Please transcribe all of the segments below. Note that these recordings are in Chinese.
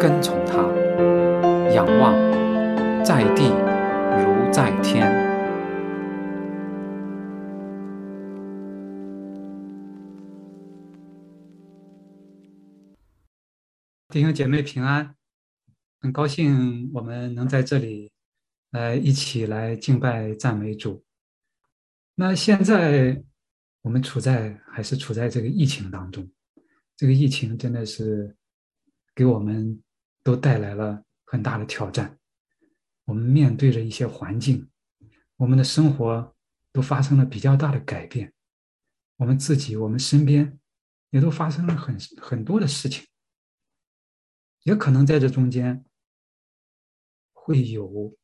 跟从他，仰望在地如在天。弟兄姐妹平安，很高兴我们能在这里来一起来敬拜赞美主。那现在我们处在还是处在这个疫情当中，这个疫情真的是给我们都带来了很大的挑战。我们面对着一些环境，我们的生活都发生了比较大的改变，我们自己、我们身边也都发生了很很多的事情。也可能在这中间会有，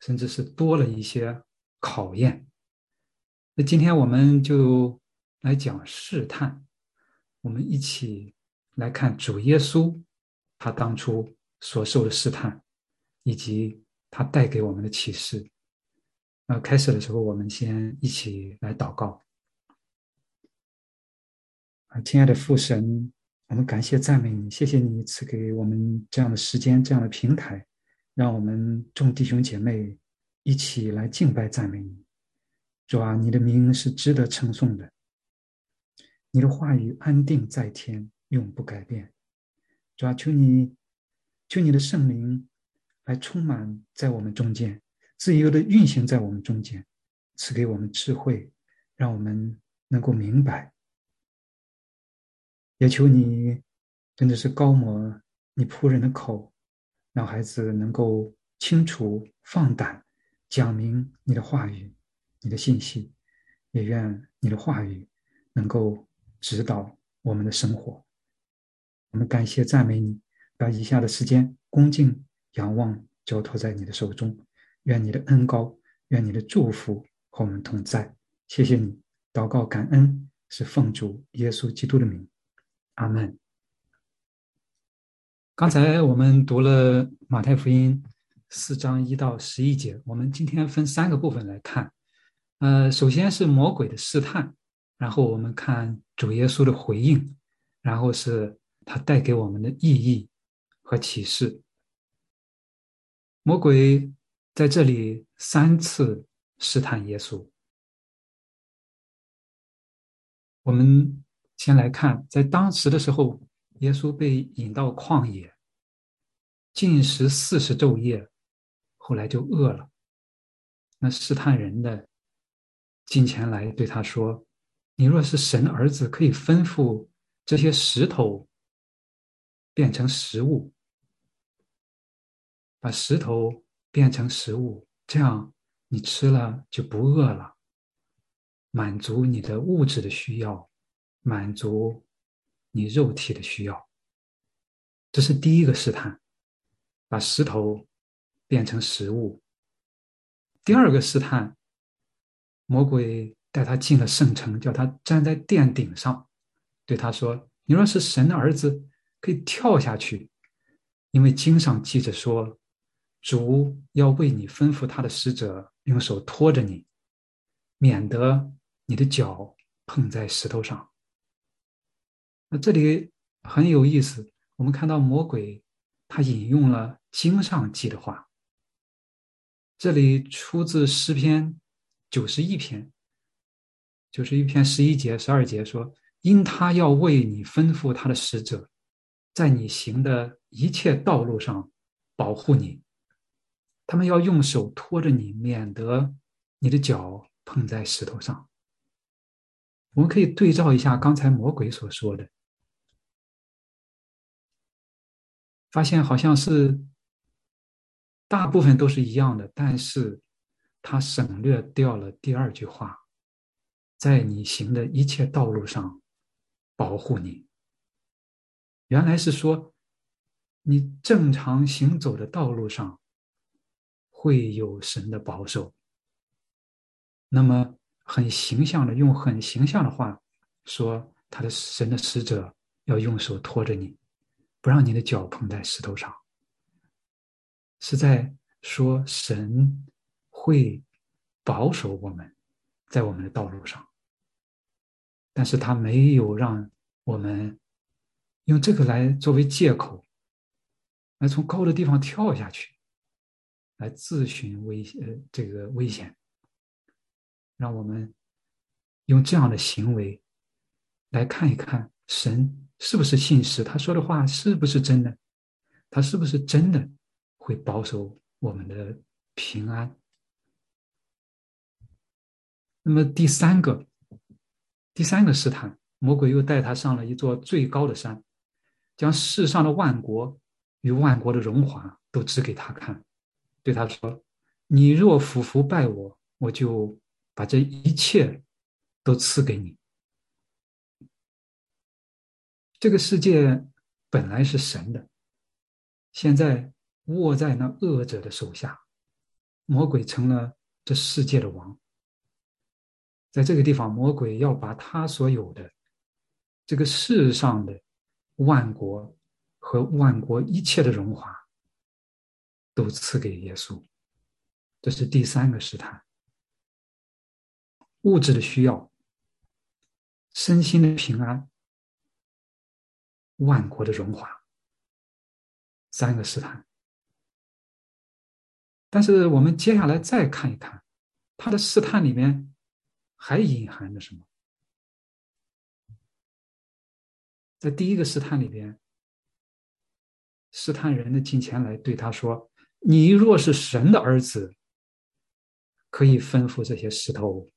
甚至是多了一些考验。那今天我们就来讲试探，我们一起来看主耶稣他当初所受的试探，以及他带给我们的启示。那开始的时候，我们先一起来祷告。啊，亲爱的父神。我们感谢赞美你，谢谢你赐给我们这样的时间、这样的平台，让我们众弟兄姐妹一起来敬拜赞美你。主啊，你的名是值得称颂的，你的话语安定在天，永不改变。主啊，求你，求你的圣灵来充满在我们中间，自由的运行在我们中间，赐给我们智慧，让我们能够明白。也求你，真的是高摩你仆人的口，让孩子能够清楚放胆讲明你的话语、你的信息。也愿你的话语能够指导我们的生活。我们感谢赞美你，把以下的时间恭敬仰望交托在你的手中。愿你的恩高，愿你的祝福和我们同在。谢谢你，祷告感恩是奉主耶稣基督的名。阿门。刚才我们读了马太福音四章一到十一节，我们今天分三个部分来看。呃，首先是魔鬼的试探，然后我们看主耶稣的回应，然后是他带给我们的意义和启示。魔鬼在这里三次试探耶稣，我们。先来看，在当时的时候，耶稣被引到旷野，进食四十昼夜，后来就饿了。那试探人的进前来对他说：“你若是神儿子，可以吩咐这些石头变成食物，把石头变成食物，这样你吃了就不饿了，满足你的物质的需要。”满足你肉体的需要，这是第一个试探，把石头变成食物。第二个试探，魔鬼带他进了圣城，叫他站在殿顶上，对他说：“你若是神的儿子，可以跳下去，因为经上记着说，主要为你吩咐他的使者用手托着你，免得你的脚碰在石头上。”那这里很有意思，我们看到魔鬼他引用了经上记的话，这里出自诗篇九十一篇，九十一篇十一节、十二节说：“因他要为你吩咐他的使者，在你行的一切道路上保护你，他们要用手托着你，免得你的脚碰在石头上。”我们可以对照一下刚才魔鬼所说的。发现好像是大部分都是一样的，但是他省略掉了第二句话，在你行的一切道路上保护你。原来是说，你正常行走的道路上会有神的保守。那么，很形象的用很形象的话说，他的神的使者要用手托着你，不让你的脚碰在石头上，是在说神会保守我们在我们的道路上，但是他没有让我们用这个来作为借口。来从高的地方跳下去，来自寻危呃这个危险，让我们用这样的行为来看一看神是不是信实，他说的话是不是真的，他是不是真的会保守我们的平安。那么第三个，第三个试探，魔鬼又带他上了一座最高的山，将世上的万国。与万国的荣华都指给他看，对他说：“你若俯伏拜我，我就把这一切都赐给你。”这个世界本来是神的，现在握在那恶者的手下，魔鬼成了这世界的王。在这个地方，魔鬼要把他所有的这个世上的万国。和万国一切的荣华，都赐给耶稣。这是第三个试探：物质的需要、身心的平安、万国的荣华。三个试探。但是我们接下来再看一看，他的试探里面还隐含着什么？在第一个试探里边。试探人的近前来，对他说：“你若是神的儿子，可以吩咐这些石头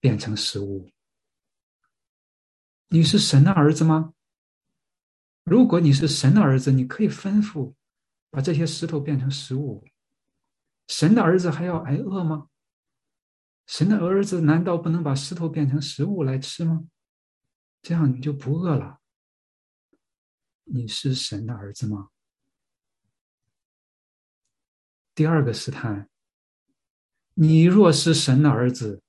变成食物。你是神的儿子吗？如果你是神的儿子，你可以吩咐把这些石头变成食物。神的儿子还要挨饿吗？神的儿子难道不能把石头变成食物来吃吗？这样你就不饿了。”你是神的儿子吗？第二个试探，你若是神的儿子，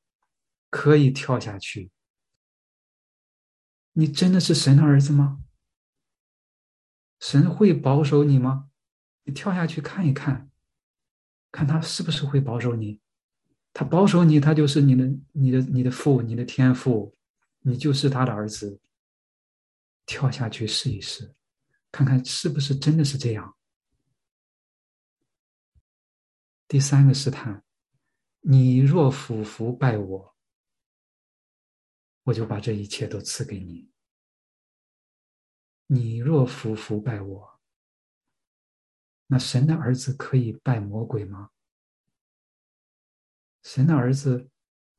可以跳下去。你真的是神的儿子吗？神会保守你吗？你跳下去看一看，看他是不是会保守你。他保守你，他就是你的、你的、你的父、你的天父，你就是他的儿子。跳下去试一试。看看是不是真的是这样。第三个试探，你若俯伏拜我，我就把这一切都赐给你。你若俯伏拜我，那神的儿子可以拜魔鬼吗？神的儿子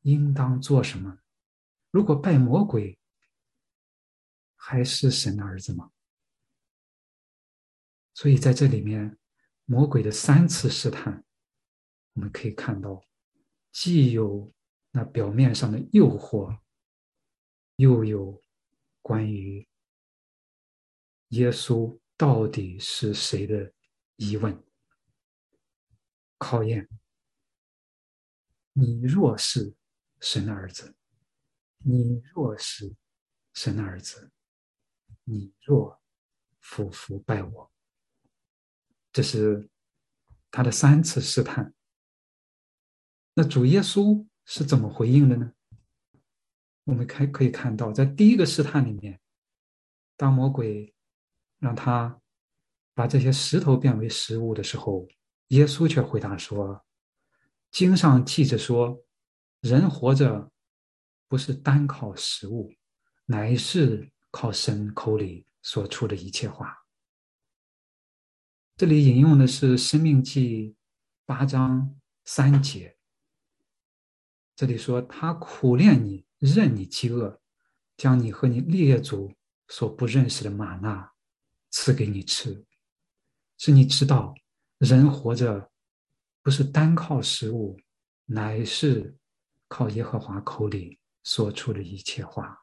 应当做什么？如果拜魔鬼，还是神的儿子吗？所以在这里面，魔鬼的三次试探，我们可以看到，既有那表面上的诱惑，又有关于耶稣到底是谁的疑问、考验。你若是神的儿子，你若是神的儿子，你若俯伏拜我。这是他的三次试探。那主耶稣是怎么回应的呢？我们看可以看到，在第一个试探里面，当魔鬼让他把这些石头变为食物的时候，耶稣却回答说：“经上记着说，人活着不是单靠食物，乃是靠神口里所出的一切话。”这里引用的是《生命记》八章三节。这里说：“他苦练你，任你饥饿，将你和你列祖所不认识的玛纳赐给你吃，是你知道，人活着不是单靠食物，乃是靠耶和华口里说出的一切话。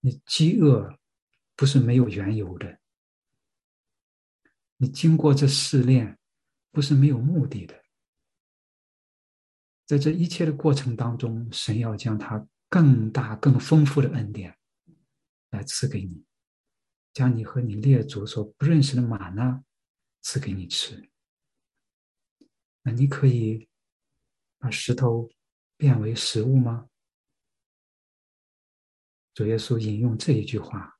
你饥饿不是没有缘由的。”你经过这试炼，不是没有目的的。在这一切的过程当中，神要将他更大、更丰富的恩典来赐给你，将你和你列祖所不认识的玛纳赐给你吃。那你可以把石头变为食物吗？主耶稣引用这一句话，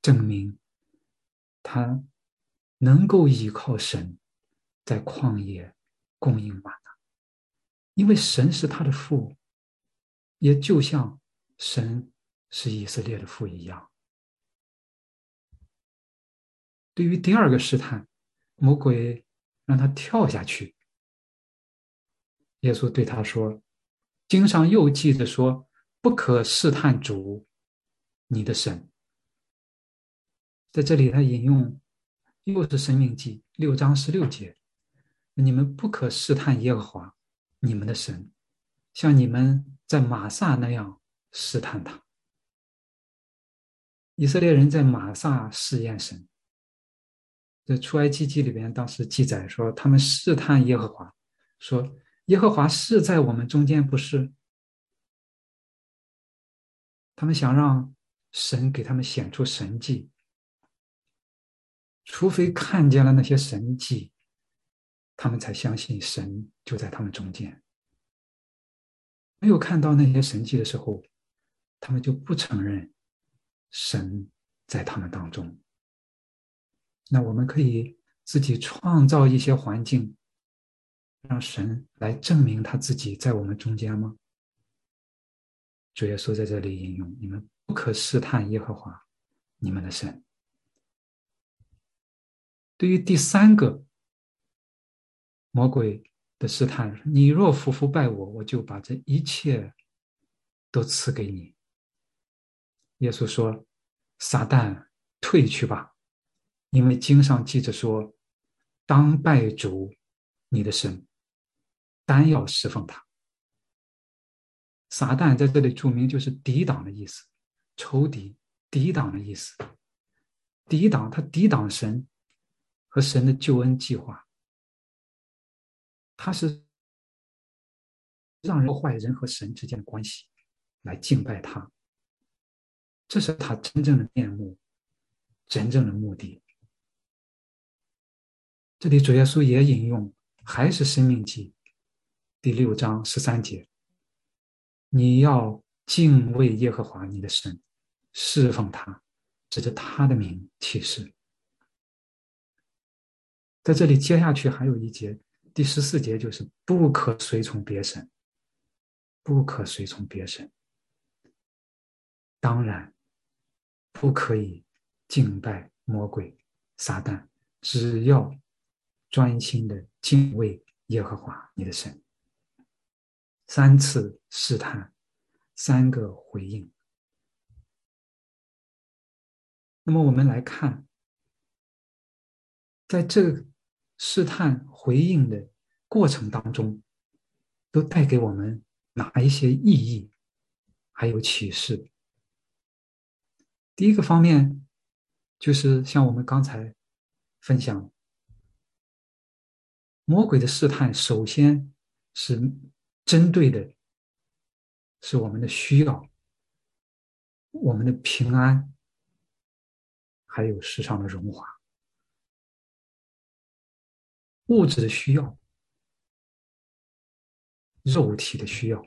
证明他能够依靠神在旷野供应玛纳，因为神是他的父，也就像神是以色列的父一样。对于第二个试探，魔鬼。让他跳下去。耶稣对他说：“经上又记着说，不可试探主，你的神。”在这里，他引用又是《生命记》六章十六节：“你们不可试探耶和华，你们的神，像你们在马萨那样试探他。”以色列人在马萨试验神。在出埃及记里边，当时记载说，他们试探耶和华，说：“耶和华是在我们中间，不是？”他们想让神给他们显出神迹，除非看见了那些神迹，他们才相信神就在他们中间。没有看到那些神迹的时候，他们就不承认神在他们当中。那我们可以自己创造一些环境，让神来证明他自己在我们中间吗？主耶稣在这里引用：“你们不可试探耶和华，你们的神。”对于第三个魔鬼的试探，你若服服拜我，我就把这一切都赐给你。耶稣说：“撒旦，退去吧。”因为经上记着说：“当拜主，你的神，单要侍奉他。”撒旦在这里注明就是抵挡的意思，仇敌、抵挡的意思。抵挡他抵挡神和神的救恩计划，他是让人坏人和神之间的关系来敬拜他，这是他真正的面目，真正的目的。这里主耶稣也引用，还是《生命记》第六章十三节：“你要敬畏耶和华你的神，侍奉他，指着他的名起誓。”在这里接下去还有一节，第十四节就是“不可随从别神，不可随从别神。”当然，不可以敬拜魔鬼撒旦，只要。专心的敬畏耶和华你的神。三次试探，三个回应。那么我们来看，在这试探回应的过程当中，都带给我们哪一些意义，还有启示？第一个方面，就是像我们刚才分享。魔鬼的试探，首先是针对的，是我们的需要，我们的平安，还有世上的荣华，物质的需要，肉体的需要，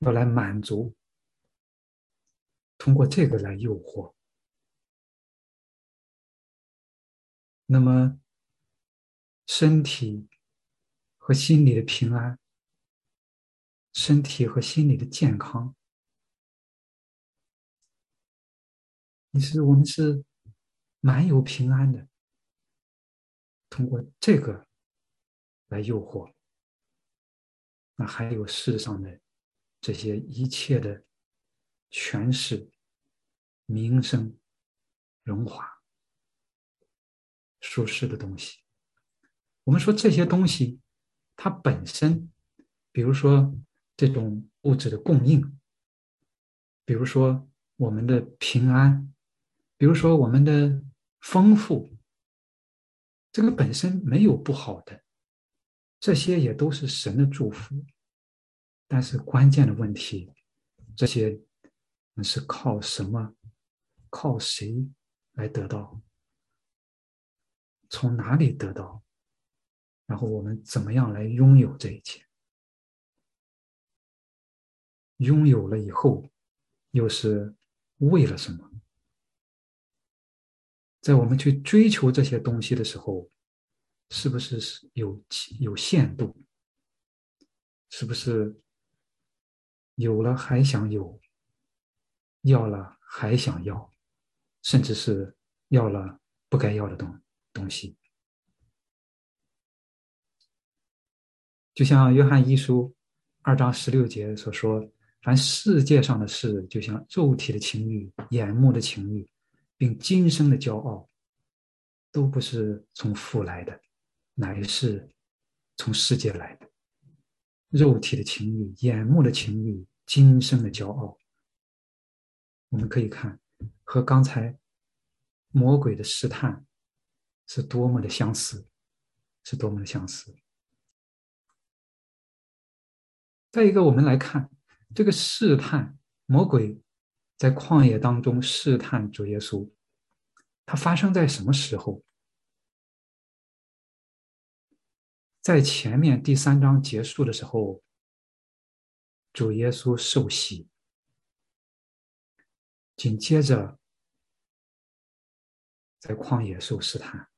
要来满足，通过这个来诱惑。那么，身体和心理的平安，身体和心理的健康，你是我们是蛮有平安的。通过这个来诱惑，那还有世上的这些一切的权势、名声、荣华。舒适的东西，我们说这些东西，它本身，比如说这种物质的供应，比如说我们的平安，比如说我们的丰富，这个本身没有不好的，这些也都是神的祝福。但是关键的问题，这些是靠什么？靠谁来得到？从哪里得到？然后我们怎么样来拥有这一切？拥有了以后，又是为了什么？在我们去追求这些东西的时候，是不是是有有限度？是不是有了还想有，要了还想要，甚至是要了不该要的东东西？就像约翰一书二章十六节所说：“凡世界上的事，就像肉体的情欲、眼目的情欲。”并今生的骄傲，都不是从父来的，乃是从世界来的。肉体的情欲、眼目的情欲、今生的骄傲，我们可以看和刚才魔鬼的试探是多么的相似，是多么的相似。再一个，我们来看这个试探，魔鬼。在旷野当中试探主耶稣，它发生在什么时候？在前面第三章结束的时候，主耶稣受洗，紧接着在旷野受试探，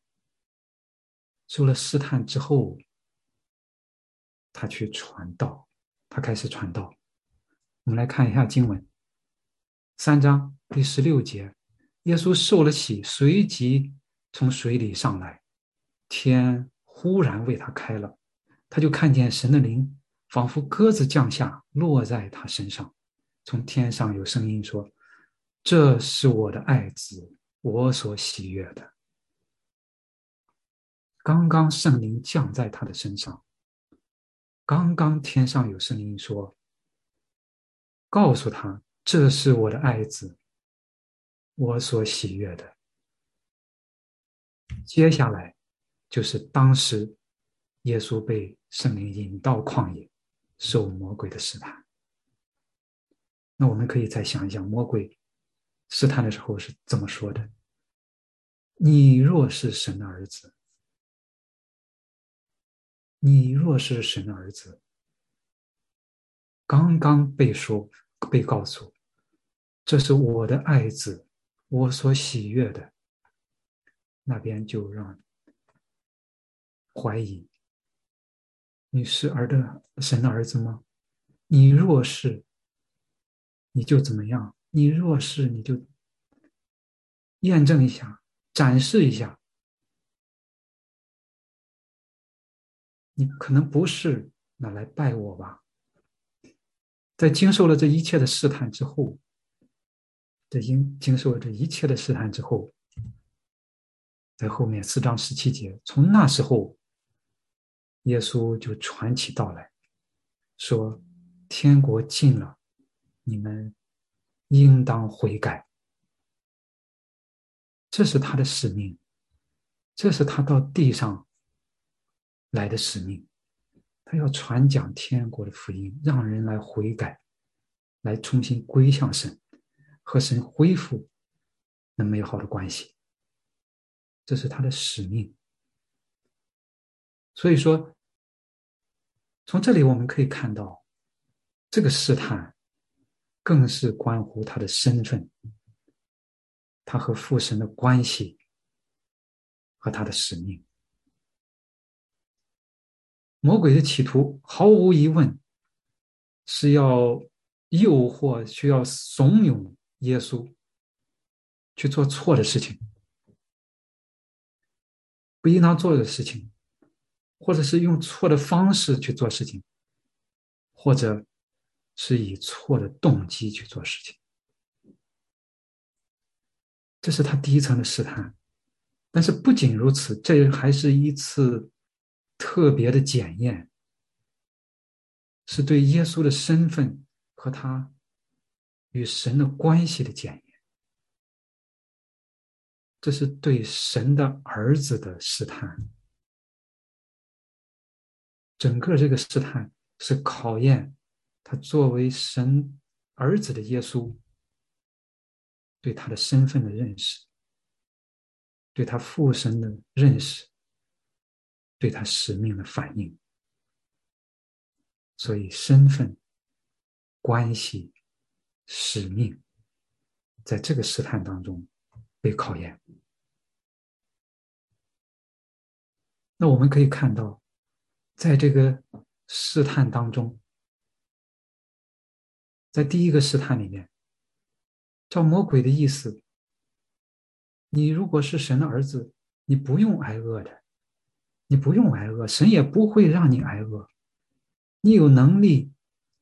受了试探之后，他去传道，他开始传道。我们来看一下经文。三章第十六节，耶稣受了洗，随即从水里上来，天忽然为他开了，他就看见神的灵仿佛鸽子降下，落在他身上。从天上有声音说：“这是我的爱子，我所喜悦的。”刚刚圣灵降在他的身上，刚刚天上有声音说：“告诉他。”这是我的爱子，我所喜悦的。接下来就是当时耶稣被圣灵引到旷野，受魔鬼的试探。那我们可以再想一想，魔鬼试探的时候是怎么说的？你若是神的儿子，你若是神的儿子，刚刚被说。被告诉，这是我的爱子，我所喜悦的。那边就让怀疑，你是儿的神的儿子吗？你若是，你就怎么样？你若是，你就验证一下，展示一下，你可能不是，那来拜我吧。在经受了这一切的试探之后，在经经受了这一切的试探之后，在后面四章十七节，从那时候，耶稣就传起道来，说：“天国近了，你们应当悔改。”这是他的使命，这是他到地上来的使命。他要传讲天国的福音，让人来悔改，来重新归向神，和神恢复那美好的关系。这是他的使命。所以说，从这里我们可以看到，这个试探更是关乎他的身份，他和父神的关系，和他的使命。魔鬼的企图毫无疑问是要诱惑、需要怂恿耶稣去做错的事情，不应当做的事情，或者是用错的方式去做事情，或者是以错的动机去做事情。这是他第一层的试探。但是不仅如此，这还是一次。特别的检验，是对耶稣的身份和他与神的关系的检验。这是对神的儿子的试探。整个这个试探是考验他作为神儿子的耶稣对他的身份的认识，对他父神的认识，对他使命的反应。所以，身份、关系、使命，在这个试探当中被考验。那我们可以看到，在这个试探当中，在第一个试探里面，照魔鬼的意思，你如果是神的儿子，你不用挨饿的，你不用挨饿，神也不会让你挨饿。你有能力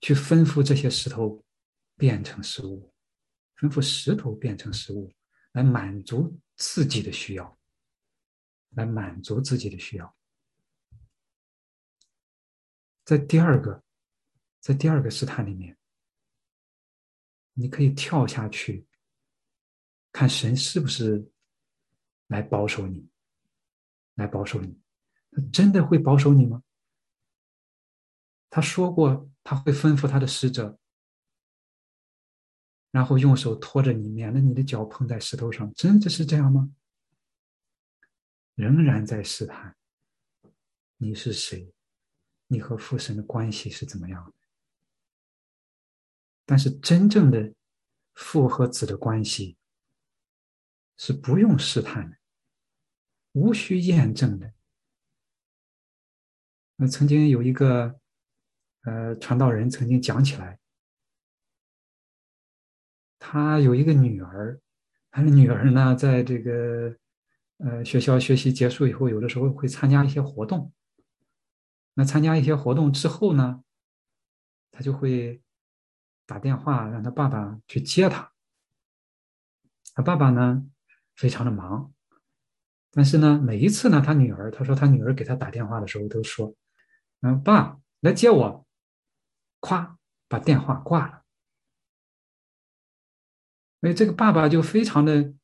去吩咐这些石头变成食物，吩咐石头变成食物，来满足自己的需要，来满足自己的需要。在第二个，在第二个试探里面，你可以跳下去，看神是不是来保守你，来保守你，他真的会保守你吗？他说过，他会吩咐他的使者，然后用手托着你，免得你的脚碰在石头上。真的是这样吗？仍然在试探，你是谁？你和父神的关系是怎么样的？但是真正的父和子的关系是不用试探的，无需验证的。那曾经有一个。呃，传道人曾经讲起来，他有一个女儿，他的女儿呢，在这个呃学校学习结束以后，有的时候会参加一些活动。那参加一些活动之后呢，他就会打电话让他爸爸去接他。他爸爸呢，非常的忙，但是呢，每一次呢，他女儿他说他女儿给他打电话的时候都说：“嗯，爸来接我。”咵，把电话挂了。哎，这个爸爸就非常的，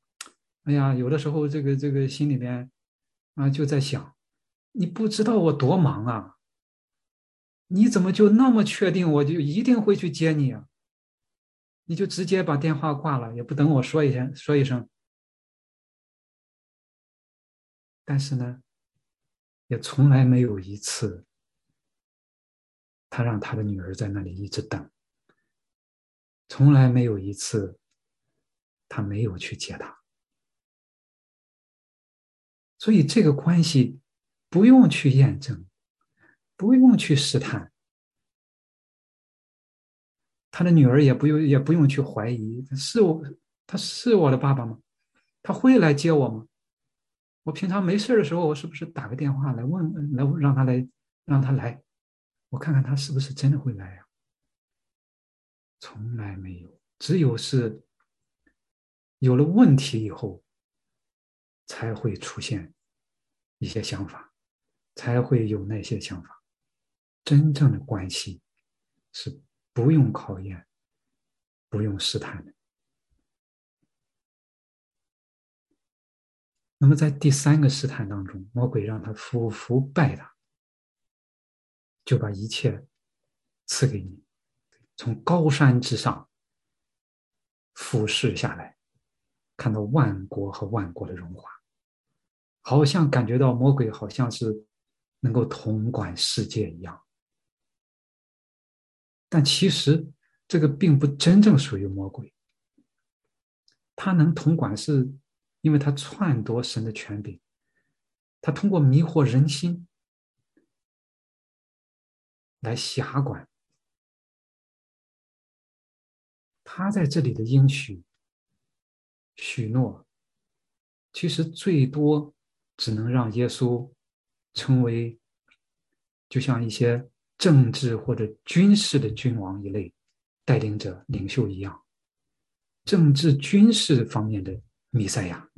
哎呀，有的时候这个这个心里面啊就在想，你不知道我多忙啊，你怎么就那么确定我就一定会去接你啊？你就直接把电话挂了，也不等我说一声说一声。但是呢，也从来没有一次。他让他的女儿在那里一直等，从来没有一次他没有去接她，所以这个关系不用去验证，不用去试探，他的女儿也不用也不用去怀疑，是我他是我的爸爸吗？他会来接我吗？我平常没事的时候，我是不是打个电话来问来让他来让他来？我看看他是不是真的会来呀？从来没有，只有是有了问题以后，才会出现一些想法，才会有那些想法。真正的关系是不用考验、不用试探的。那么在第三个试探当中，魔鬼让他服服拜他。就把一切赐给你，从高山之上俯视下来，看到万国和万国的荣华，好像感觉到魔鬼好像是能够统管世界一样。但其实这个并不真正属于魔鬼，他能统管是因为他篡夺神的权柄，他通过迷惑人心。来辖管，他在这里的应许、许诺，其实最多只能让耶稣成为，就像一些政治或者军事的君王一类带领者、领袖一样，政治军事方面的弥赛亚。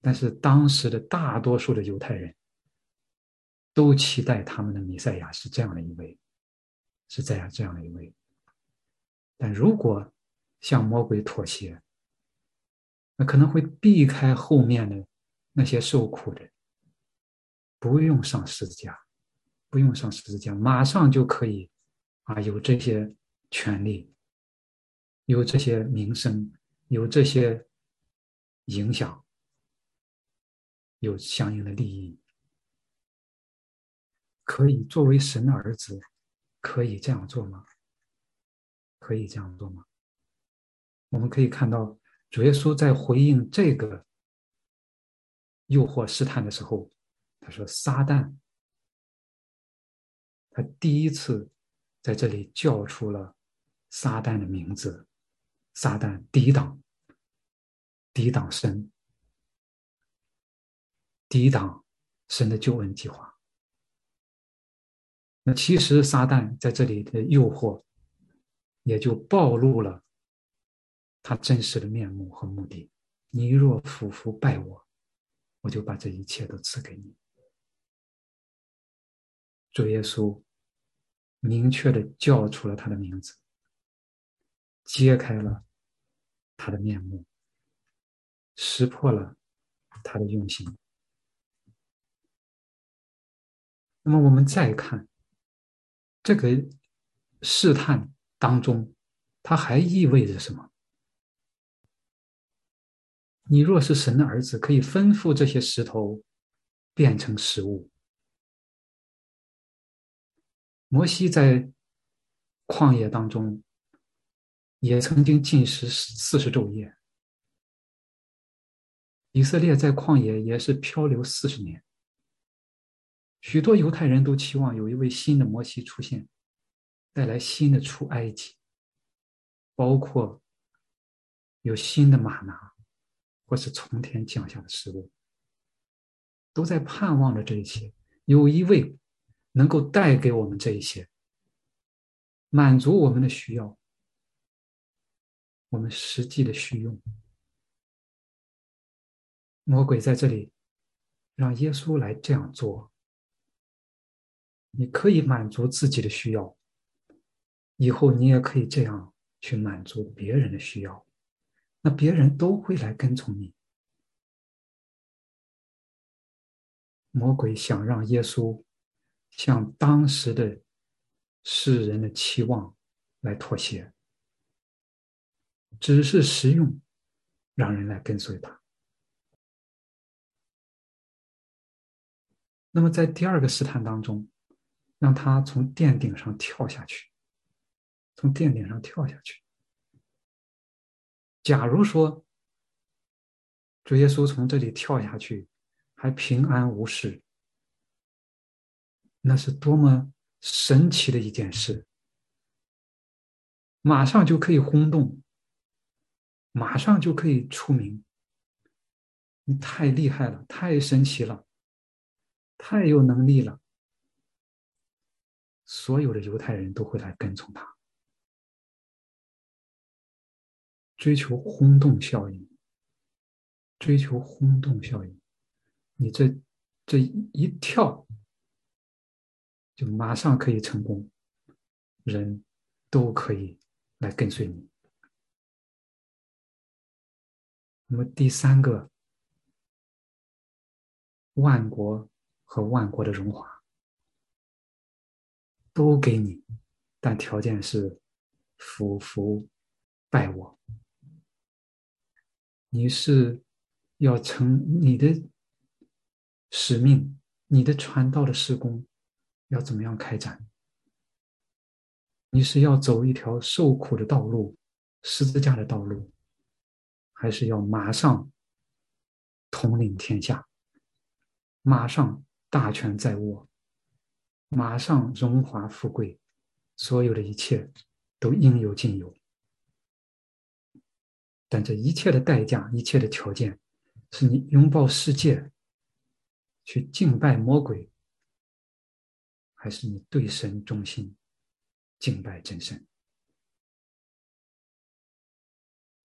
但是当时的大多数的犹太人。都期待他们的弥赛亚是这样的一位，是这样这样的一位。但如果向魔鬼妥协，那可能会避开后面的那些受苦的，不用上十字架，不用上十字架，马上就可以啊，有这些权利，有这些名声，有这些影响，有相应的利益，可以作为神的儿子，可以这样做吗？可以这样做吗？我们可以看到。主耶稣在回应这个诱惑试探的时候，他说：“撒旦。”他第一次在这里叫出了撒旦的名字，撒旦抵挡、抵挡神、抵挡神的救恩计划。那其实撒旦在这里的诱惑，也就暴露了。他真实的面目和目的，你若俯伏拜我，我就把这一切都赐给你。主耶稣明确的叫出了他的名字，揭开了他的面目，识破了他的用心。那么我们再看这个试探当中，它还意味着什么？你若是神的儿子，可以吩咐这些石头变成食物。摩西在旷野当中也曾经进食四十昼夜，以色列在旷野也是漂流四十年。许多犹太人都期望有一位新的摩西出现，带来新的出埃及，包括有新的玛拿。或是从天降下的食物，都在盼望着这一切。有一位能够带给我们这一些，满足我们的需要，我们实际的需用。魔鬼在这里让耶稣来这样做，你可以满足自己的需要，以后你也可以这样去满足别人的需要。那别人都会来跟从你。魔鬼想让耶稣向当时的世人的期望来妥协，只是实用，让人来跟随他。那么在第二个试探当中，让他从殿顶上跳下去，从殿顶上跳下去。假如说主耶稣从这里跳下去，还平安无事，那是多么神奇的一件事！马上就可以轰动，马上就可以出名。你太厉害了，太神奇了，太有能力了，所有的犹太人都会来跟从他。追求轰动效应，追求轰动效应，你这这一跳，就马上可以成功，人都可以来跟随你。那么第三个，万国和万国的荣华都给你，但条件是服服拜我。你是要成你的使命，你的传道的施工要怎么样开展？你是要走一条受苦的道路，十字架的道路，还是要马上统领天下，马上大权在握，马上荣华富贵，所有的一切都应有尽有？但这一切的代价，一切的条件，是你拥抱世界，去敬拜魔鬼，还是你对神忠心，敬拜真神？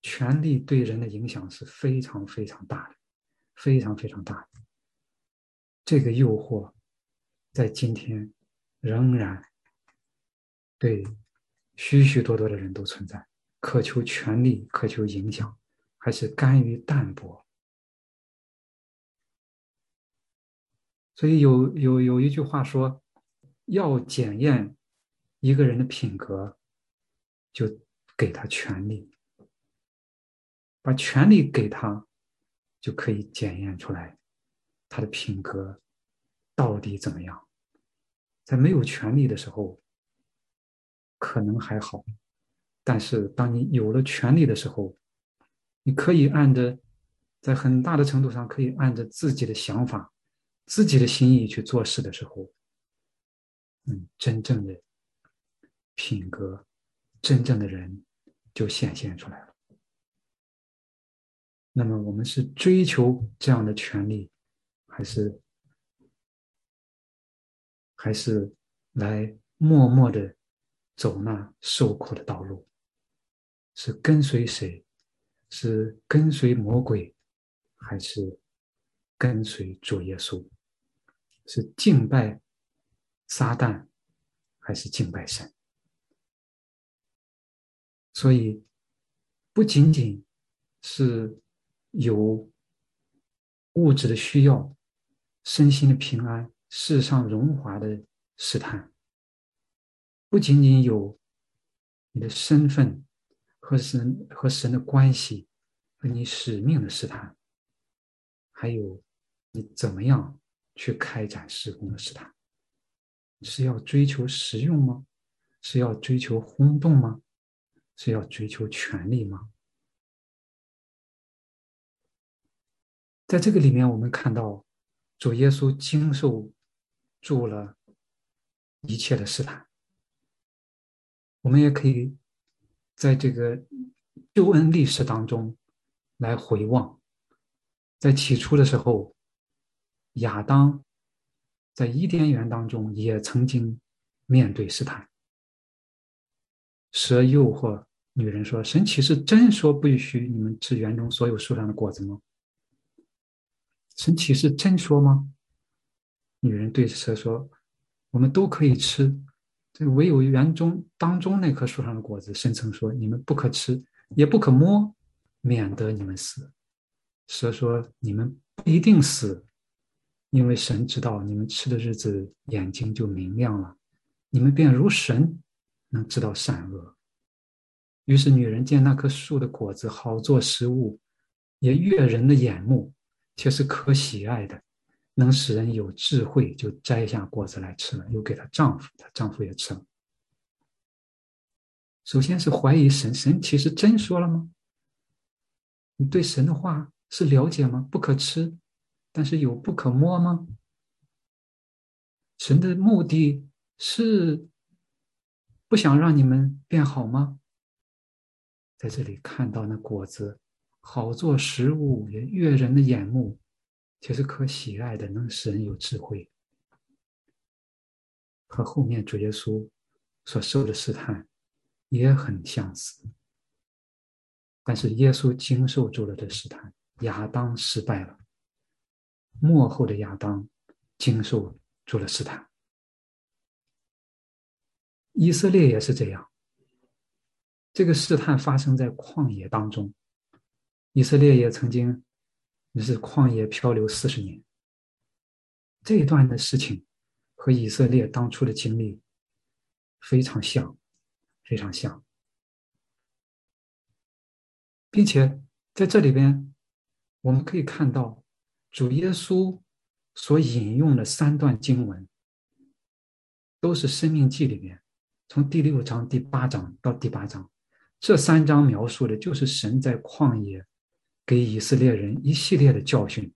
权力对人的影响是非常非常大的，非常非常大的。这个诱惑，在今天仍然对许许多多的人都存在。渴求权力，渴求影响，还是甘于淡泊？所以有有有一句话说，要检验一个人的品格，就给他权利，把权利给他，就可以检验出来他的品格到底怎么样。在没有权利的时候，可能还好，但是当你有了权利的时候，你可以按着，在很大的程度上可以按着自己的想法。自己的心意去做事的时候，嗯，真正的品格，真正的人就显现出来了。那么，我们是追求这样的权利，还是还是来默默的走那受苦的道路？是跟随谁？是跟随魔鬼，还是？跟随主耶稣，是敬拜撒旦，还是敬拜神？所以，不仅仅是有物质的需要、身心的平安、世上荣华的试探，不仅仅有你的身份和神和神的关系和你使命的试探，还有。你怎么样去开展施工的试探？是要追求实用吗？是要追求轰动吗？是要追求权力吗？在这个里面，我们看到主耶稣经受住了一切的试探。我们也可以在这个救恩历史当中来回望，在起初的时候。亚当在伊甸园当中也曾经面对试探，蛇诱惑女人说：“神岂是真说不许你们吃园中所有树上的果子吗？神岂是真说吗？”女人对蛇说：“我们都可以吃，这唯有园中当中那棵树上的果子，神曾说你们不可吃，也不可摸，免得你们死。”蛇说：“你们不一定死。”因为神知道你们吃的日子眼睛就明亮了，你们便如神，能知道善恶。于是女人见那棵树的果子好做食物，也悦人的眼目，且是可喜爱的，能使人有智慧，就摘下果子来吃了，又给她丈夫，她丈夫也吃了。首先是怀疑神，神其实真说了吗？你对神的话是了解吗？不可吃。但是有不可摸吗？神的目的是不想让你们变好吗？在这里看到那果子，好做食物，也悦人的眼目，且是可喜爱的，能使人有智慧。和后面主耶稣所受的试探也很相似。但是耶稣经受住了这试探，亚当失败了。幕后的亚当经受住了试探，以色列也是这样。这个试探发生在旷野当中，以色列也曾经是旷野漂流四十年。这一段的事情和以色列当初的经历非常像，非常像，并且在这里边我们可以看到。主耶稣所引用的三段经文，都是《生命记》里面，从第六章、第八章到第八章，这三章描述的就是神在旷野给以色列人一系列的教训。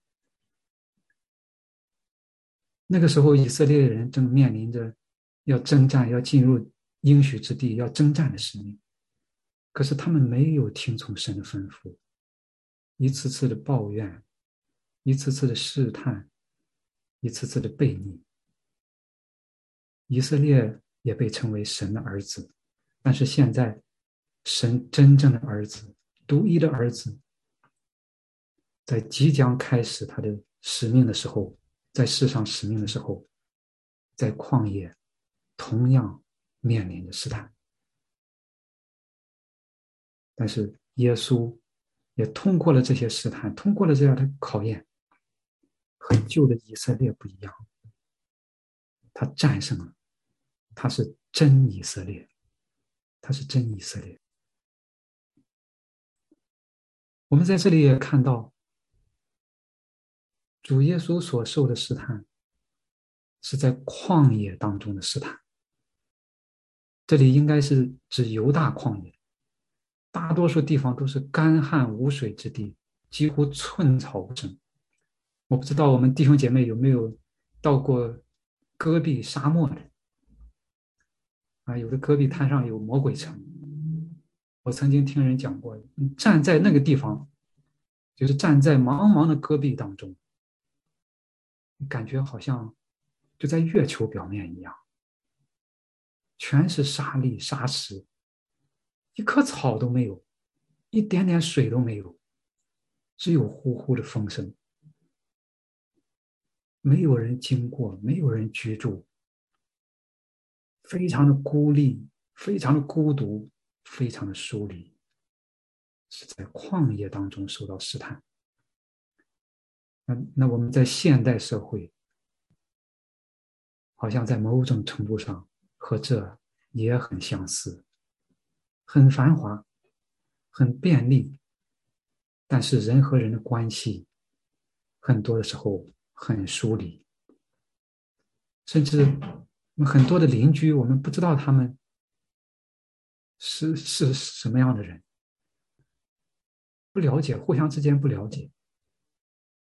那个时候，以色列人正面临着要征战、要进入应许之地、要征战的使命，可是他们没有听从神的吩咐，一次次的抱怨。一次次的试探，一次次的背逆，以色列也被称为神的儿子。但是现在，神真正的儿子、独一的儿子，在即将开始他的使命的时候，在世上使命的时候，在旷野，同样面临着试探。但是耶稣也通过了这些试探，通过了这样的考验，和旧的以色列不一样，他战胜了，他是真以色列，他是真以色列。我们在这里也看到，主耶稣所受的试探，是在旷野当中的试探。这里应该是指犹大旷野。大多数地方都是干旱无水之地，几乎寸草不生。我不知道我们弟兄姐妹有没有到过戈壁沙漠的啊？有的戈壁滩上有魔鬼城，我曾经听人讲过，站在那个地方，就是站在茫茫的戈壁当中，感觉好像就在月球表面一样，全是沙砾沙石。一棵草都没有，一点点水都没有，只有呼呼的风声。没有人经过，没有人居住，非常的孤立，非常的孤独，非常的疏离，是在旷野当中受到试探。那那我们在现代社会，好像在某种程度上和这也很相似。很繁华，很便利，但是人和人的关系，很多的时候很疏离，甚至很多的邻居，我们不知道他们是是什么样的人，不了解，互相之间不了解，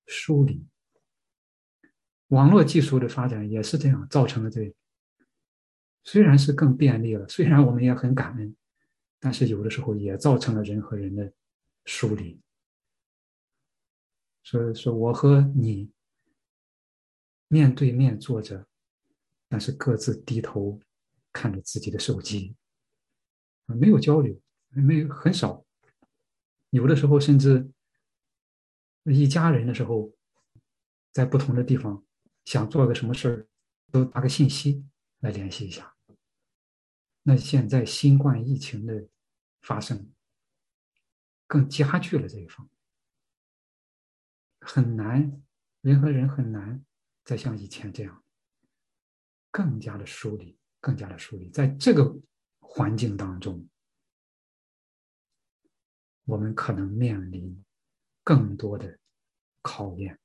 疏离。网络技术的发展也是这样造成了这，虽然是更便利了，虽然我们也很感恩。但是有的时候也造成了人和人的疏离。所以说，我和你面对面坐着，但是各自低头看着自己的手机，没有交流，没有很少。有的时候甚至一家人的时候，在不同的地方想做个什么事儿，都发个信息来联系一下。那现在新冠疫情的发生，更加剧了这一方，很难，人和人很难再像以前这样，更加的疏离，更加的疏离。在这个环境当中，我们可能面临更多的考验，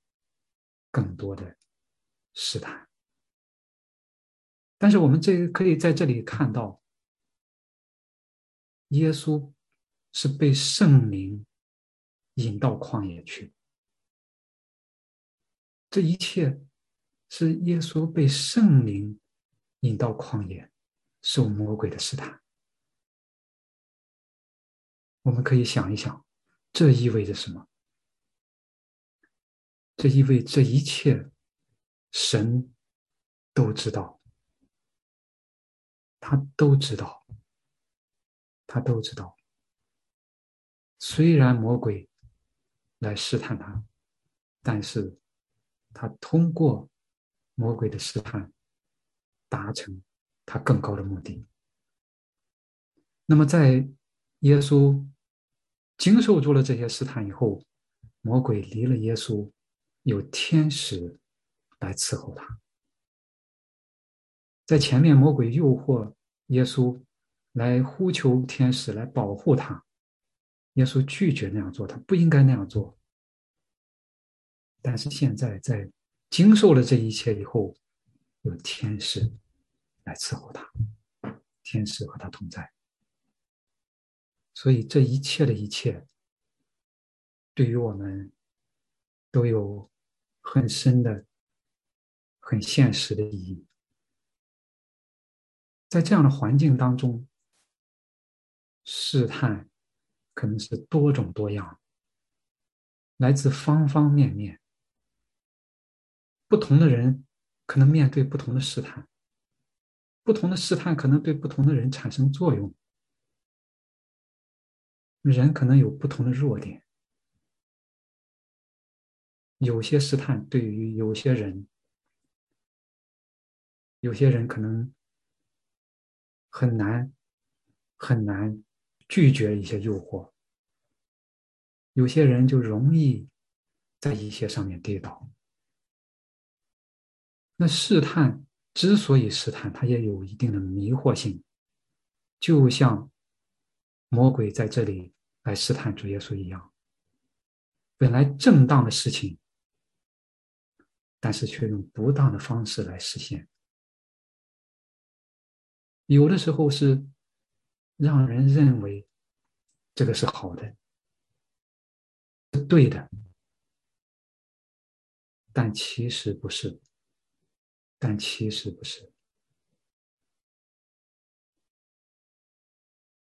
更多的试探。但是我们这可以在这里看到。耶稣是被圣灵引到旷野去，这一切是耶稣被圣灵引到旷野，受魔鬼的试探。我们可以想一想，这意味着什么？这意味这一切，神都知道，他都知道。他都知道，虽然魔鬼来试探他，但是他通过魔鬼的试探，达成他更高的目的。那么，在耶稣经受住了这些试探以后，魔鬼离了耶稣，有天使来伺候他。在前面，魔鬼诱惑耶稣。来呼求天使来保护他，耶稣拒绝那样做，他不应该那样做。但是现在在经受了这一切以后，有天使来伺候他，天使和他同在。所以这一切的一切，对于我们都有很深的、很现实的意义。在这样的环境当中。试探可能是多种多样，来自方方面面。不同的人可能面对不同的试探，不同的试探可能对不同的人产生作用。人可能有不同的弱点，有些试探对于有些人，有些人可能很难很难。拒绝一些诱惑，有些人就容易在一些上面跌倒。那试探之所以试探，它也有一定的迷惑性，就像魔鬼在这里来试探主耶稣一样。本来正当的事情，但是却用不当的方式来实现。有的时候是让人认为这个是好的。是对的，但其实不是，但其实不是。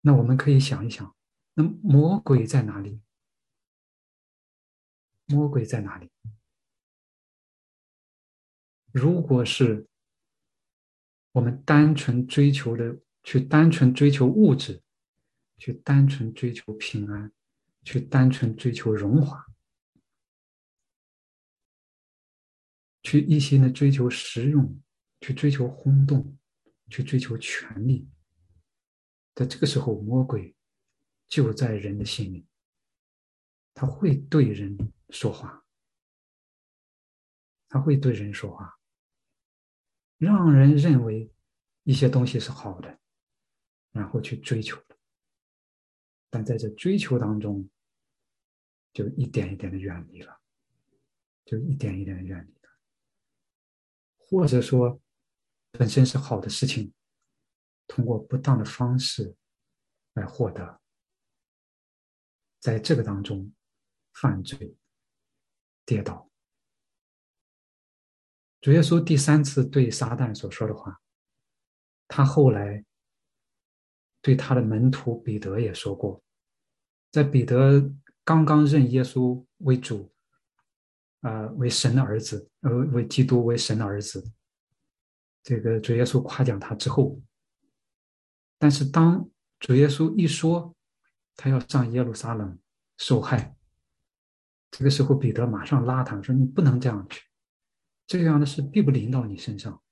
那我们可以想一想，那魔鬼在哪里？魔鬼在哪里？如果是我们单纯追求的，去单纯追求物质，去单纯追求平安。去单纯追求荣华，去一心的追求实用，去追求轰动，去追求权力，在这个时候，魔鬼就在人的心里，他会对人说话，他会对人说话，让人认为一些东西是好的，然后去追求，但在这追求当中。就一点一点的远离了，就一点一点的远离了，或者说，本身是好的事情，通过不当的方式来获得，在这个当中犯罪、跌倒。主耶稣第三次对撒旦所说的话，他后来对他的门徒彼得也说过，在彼得。刚刚认耶稣为主，啊，为神的儿子，呃，为基督为神的儿子。这个主耶稣夸奖他之后，但是当主耶稣一说他要上耶路撒冷受害，这个时候彼得马上拉他说：“你不能这样去，这样的事必不临到你身上。”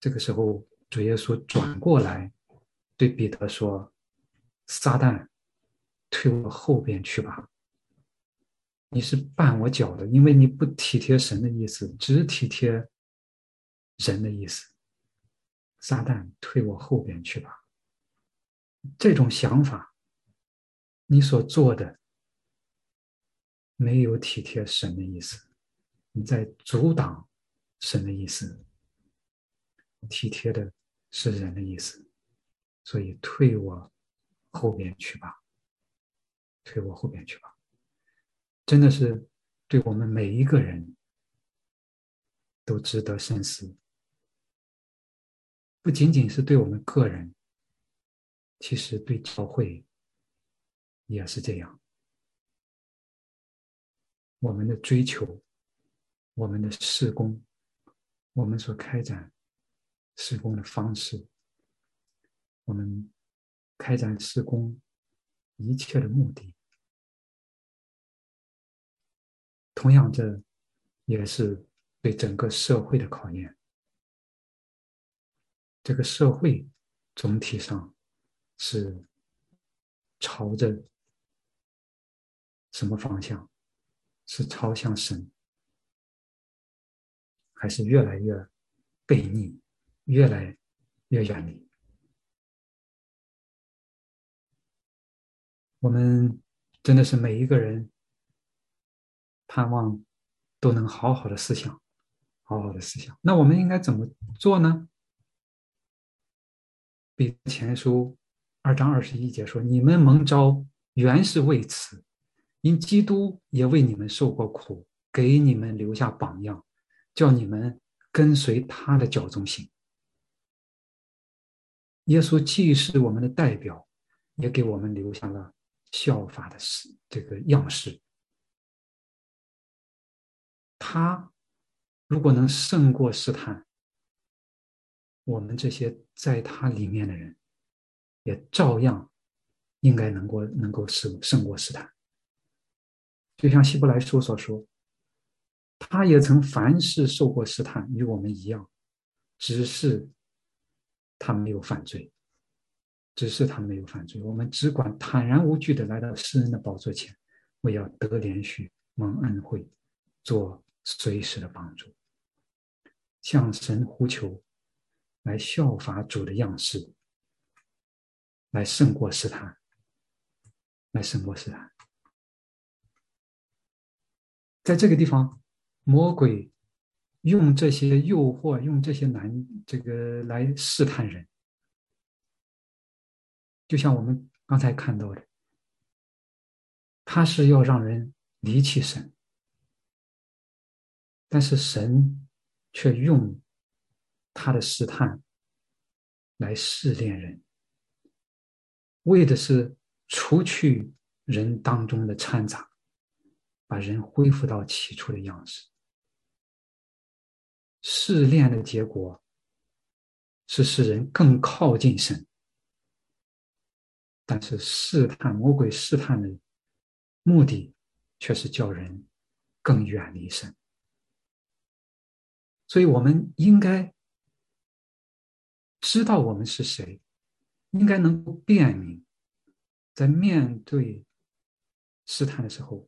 这个时候主耶稣转过来对彼得说：“撒旦。”退我后边去吧！你是绊我脚的，因为你不体贴神的意思，只体贴人的意思。撒旦，退我后边去吧！这种想法，你所做的没有体贴神的意思，你在阻挡神的意思。体贴的是人的意思，所以退我后边去吧。退我后边去吧，真的是对我们每一个人都值得深思。不仅仅是对我们个人，其实对教会也是这样。我们的追求，我们的施工，我们所开展施工的方式，我们开展施工一切的目的。同样，这也是对整个社会的考验。这个社会总体上是朝着什么方向？是朝向神，还是越来越背逆，越来越远离？我们真的是每一个人。盼望都能好好的思想，好好的思想。那我们应该怎么做呢？比前书二章二十一节说：“你们蒙召原是为此，因基督也为你们受过苦，给你们留下榜样，叫你们跟随他的脚中行。”耶稣既是我们的代表，也给我们留下了效法的事这个样式。他如果能胜过试探，我们这些在他里面的人，也照样应该能够能够胜胜过试探。就像希伯来书所说，他也曾凡事受过试探，与我们一样，只是他没有犯罪，只是他没有犯罪。我们只管坦然无惧的来到诗人的宝座前，为要得连续蒙恩惠，做随时的帮助，向神呼求，来效法主的样式，来胜过试探，来胜过试探。在这个地方，魔鬼用这些诱惑，用这些难这个来试探人，就像我们刚才看到的。他是要让人离弃神，但是神却用他的试探来试炼人，为的是除去人当中的掺杂，把人恢复到起初的样式。试炼的结果是使人更靠近神，但是试探魔鬼试探的。目的却是叫人更远离神，所以我们应该知道我们是谁，应该能够辨明，在面对试探的时候，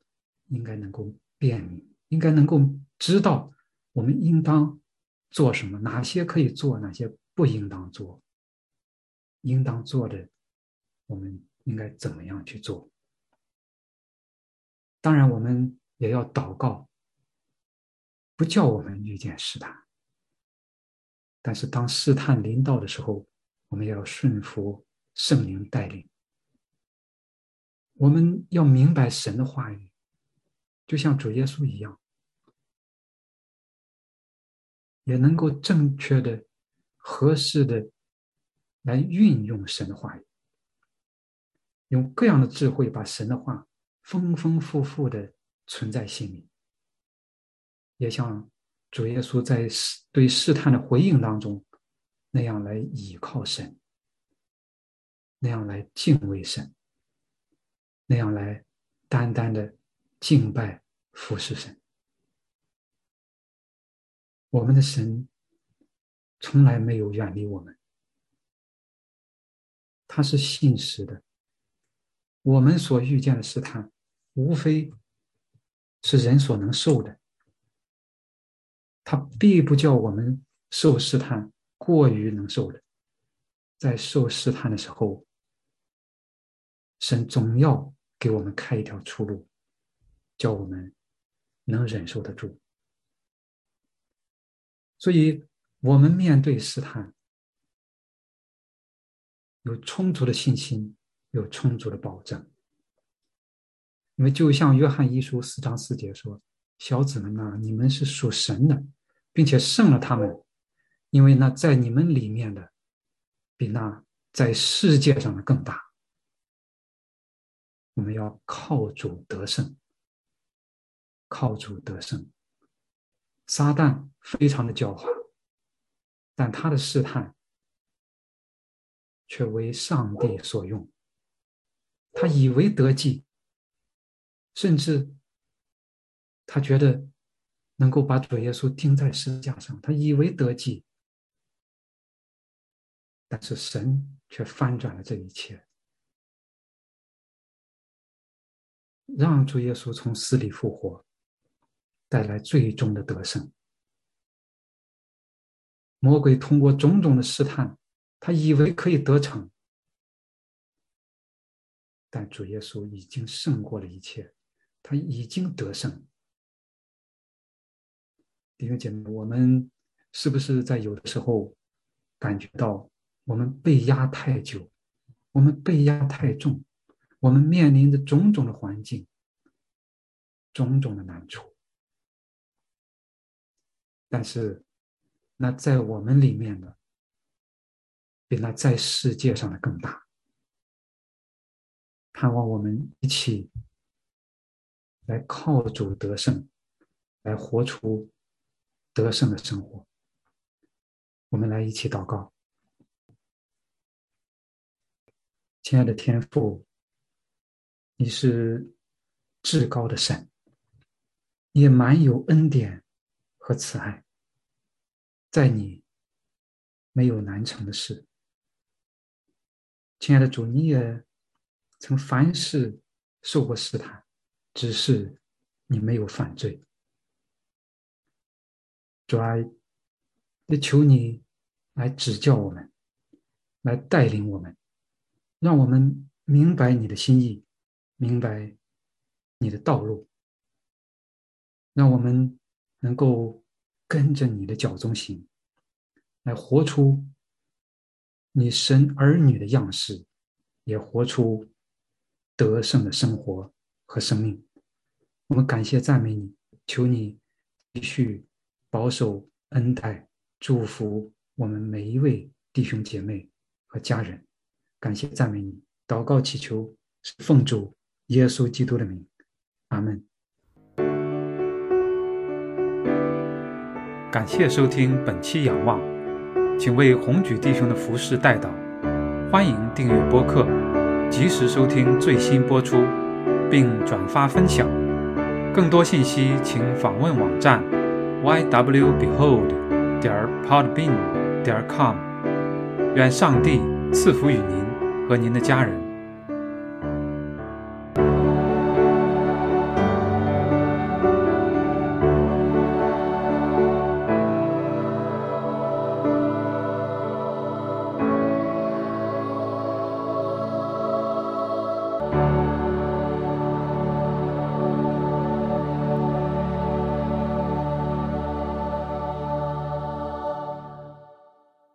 应该能够辨明，应该能够知道我们应当做什么，哪些可以做，哪些不应当做，应当做的，我们应该怎么样去做。当然，我们也要祷告，不叫我们遇见试探。但是，当试探临到的时候，我们要顺服圣灵带领。我们要明白神的话语，就像主耶稣一样，也能够正确的、合适的来运用神的话语，用各样的智慧把神的话。丰丰富富的存在心里，也像主耶稣在对试探的回应当中那样来倚靠神，那样来敬畏神，那样来单单的敬拜服侍神。我们的神从来没有远离我们，他是信实的。我们所遇见的试探。无非是人所能受的，他必不叫我们受试探过于能受的。在受试探的时候，神总要给我们开一条出路，叫我们能忍受得住。所以，我们面对试探，有充足的信心，有充足的保证。因为就像约翰一书四章四节说：“小子们呐，你们是属神的，并且胜了他们，因为那在你们里面的，比那在世界上的更大。我们要靠主得胜，靠主得胜。撒旦非常的狡猾，但他的试探却为上帝所用，他以为得计。”甚至，他觉得能够把主耶稣钉在十字架上，他以为得计，但是神却翻转了这一切，让主耶稣从死里复活，带来最终的得胜。魔鬼通过种种的试探，他以为可以得逞，但主耶稣已经胜过了一切。他已经得胜，弟兄姐妹，我们是不是在有的时候感觉到我们被压太久，我们被压太重，我们面临着种种的环境、种种的难处？但是，那在我们里面的，比那在世界上的更大。盼望我们一起。来靠主得胜，来活出得胜的生活。我们来一起祷告，亲爱的天父，你是至高的神，也满有恩典和慈爱，在你没有难成的事。亲爱的主，你也曾凡事受过试探。只是你没有犯罪。主啊，也求你来指教我们，来带领我们，让我们明白你的心意，明白你的道路，让我们能够跟着你的脚中行，来活出你神儿女的样式，也活出得胜的生活和生命。我们感谢赞美你，求你继续。保守、恩待、祝福我们每一位弟兄姐妹和家人，感谢赞美你，祷告祈求奉主耶稣基督的名，阿门。感谢收听本期仰望，请为红举弟兄的服饰代祷，欢迎订阅播客，及时收听最新播出，并转发分享。更多信息请访问网站。ywbehold. 点 podbean. 点 com，愿上帝赐福与您和您的家人。